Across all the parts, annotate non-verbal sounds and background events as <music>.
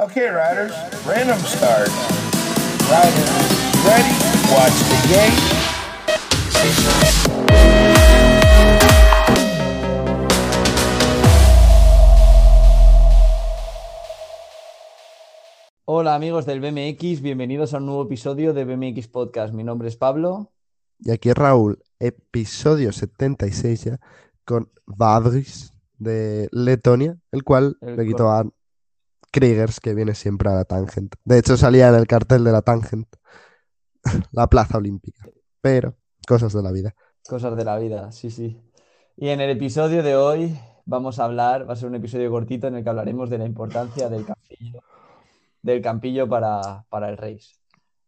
Okay, riders, random start. Riders, ready? Watch the gate. Hola amigos del BMX, bienvenidos a un nuevo episodio de BMX Podcast. Mi nombre es Pablo. Y aquí Raúl, episodio 76 ya, con Vadris de Letonia, el cual El le quitó a Kriegers, que viene siempre a la Tangent. De hecho, salía en el cartel de la Tangent, <laughs> la plaza olímpica. Pero, cosas de la vida. Cosas de la vida, sí, sí. Y en el episodio de hoy vamos a hablar, va a ser un episodio cortito en el que hablaremos de la importancia del campillo, del campillo para, para el race.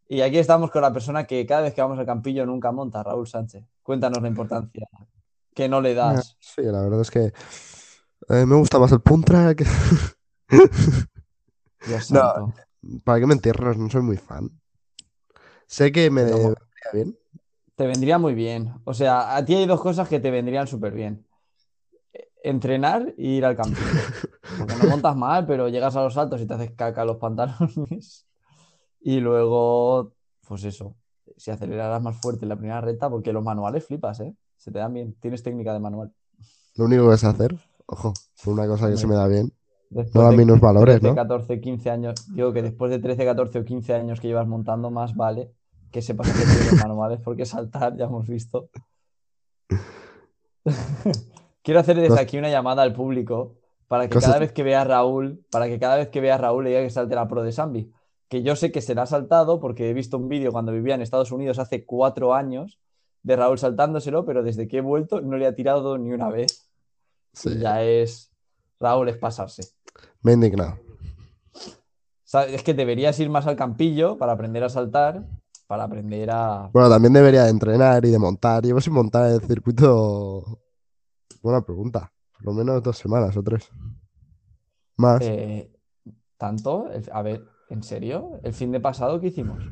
Y aquí estamos con la persona que cada vez que vamos al campillo nunca monta, Raúl Sánchez. Cuéntanos la importancia que no le das. Sí, la verdad es que eh, me gusta más el punt track. <laughs> Dios No. santo. Para qué mentirnos, no soy muy fan. Sé que me vendría bien. Te vendría muy bien. O sea, a ti hay dos cosas que te vendrían súper bien. Entrenar y ir al campillo. <laughs> Porque no montas mal, pero llegas a los saltos y te haces caca los pantalones. <laughs> Y luego, pues eso, si aceleraras más fuerte en la primera recta, porque los manuales flipas, ¿eh? Se te dan bien. Tienes técnica de manual. Lo único que sé hacer, ojo, por una cosa que se me da bien. No de menos valores, 13, ¿no? 14, 15 años. Digo que después de 13, 14 o 15 años que llevas montando, más vale que sepas bien los manuales, porque saltar ya hemos visto. <laughs> Quiero hacer desde aquí una llamada al público para que cada vez que vea a Raúl, para que cada vez que vea a Raúl le diga que salte la pro de Zambi. Que yo sé que se la ha saltado porque he visto un vídeo cuando vivía en Estados Unidos hace cuatro años de Raúl saltándoselo, pero desde que he vuelto no le ha tirado ni una vez. Sí, ya es. Raúl es pasarse. Me he indignado. Es que deberías ir más al campillo para aprender a saltar, para aprender a... Bueno, también debería de entrenar y de montar. Llevo sin montar el circuito. Buena pregunta. Por lo menos dos semanas o tres. Más. eh, ¿tanto? A ver, ¿en serio? ¿El fin de pasado qué hicimos?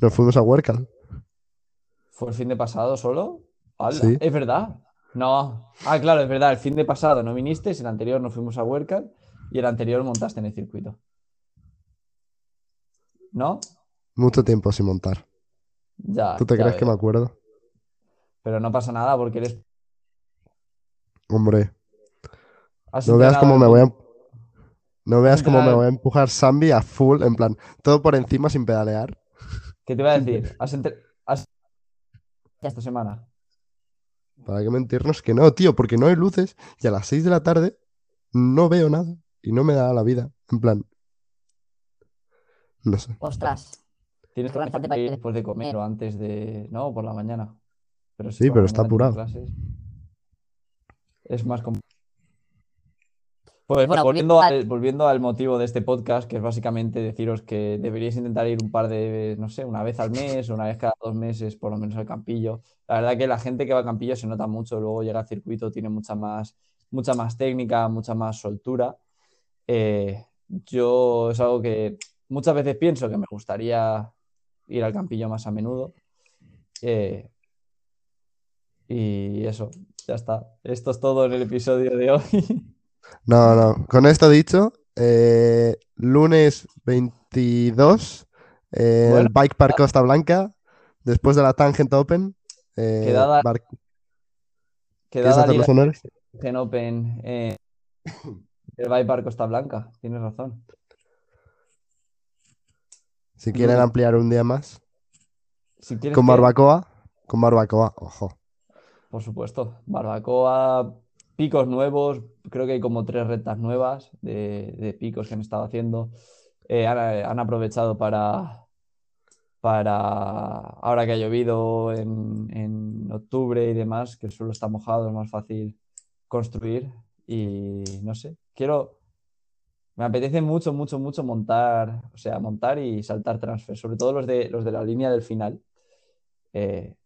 Nos fuimos a Huércal. ¿Fue el fin de pasado solo? Sí. Es verdad. No. Ah, claro, es verdad. El fin de pasado no viniste, el anterior nos fuimos a Huércal y el anterior montaste en el circuito. ¿No? Mucho tiempo sin montar. Ya. ¿Tú te ya crees que me acuerdo? Pero no pasa nada porque eres... Hombre, no veas cómo me voy a. No veas cómo me voy a empujar Zambi a full, en plan, todo por encima sin pedalear. ¿Qué te iba a decir? ¿Has entre- has- esta semana? Para qué mentirnos que no, tío, porque no hay luces y a las 6 de la tarde no veo nada y no me da la vida. En plan. No sé. Ostras, Tienes que Organizarte organizarte para ir después de comer o antes de. No, por la mañana. Pero Sí, por pero está apurado. clases, Es más complicado. Pues Bueno, volviendo al- al, volviendo al motivo de este podcast, que es básicamente deciros que deberíais intentar ir un par de, no sé, una vez al mes o una vez cada dos meses, por lo menos al campillo. La verdad que la gente que va al campillo se nota mucho, luego llega al circuito, tiene mucha más, mucha más técnica, mucha más soltura. Eh, yo es algo que muchas veces pienso que me gustaría ir al campillo más a menudo. Eh, y eso, ya está. Esto es todo en el episodio de hoy. <laughs> No, no. Con esto dicho, eh, lunes 22, eh, Bueno. el Bike Park Costa Blanca, después de la Tangent Open. eh, Quedada- Bar- ¿Quieres Quedada hacer los honores? Open <coughs> el Park Costa Blanca, tienes razón. Si quieren ampliar un día más. Si Con que- barbacoa. Con barbacoa, ojo. Por supuesto, barbacoa, picos nuevos, creo que hay como tres rectas nuevas de, de picos que han estado haciendo. Eh, han, han aprovechado para, para, ahora que ha llovido en, en octubre y demás, que el suelo está mojado, es más fácil construir. Y no sé, quiero, me apetece mucho, mucho, mucho montar, o sea, montar y saltar transfer, sobre todo los de, los de la línea del final. Eh,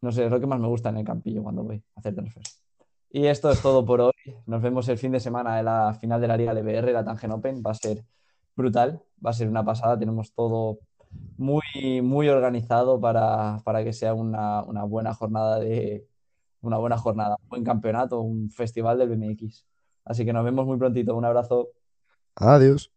no sé, es lo que más me gusta en el campillo cuando voy a hacer transfers. Y esto es todo por hoy. Nos vemos el fin de semana en la final de la Liga LBR, la Tangen Open. Va a ser brutal, va a ser una pasada. Tenemos todo muy, muy organizado para, para que sea una, una buena jornada de una buena jornada, un buen campeonato, un festival del BMX. Así que nos vemos muy prontito. Un abrazo. Adiós.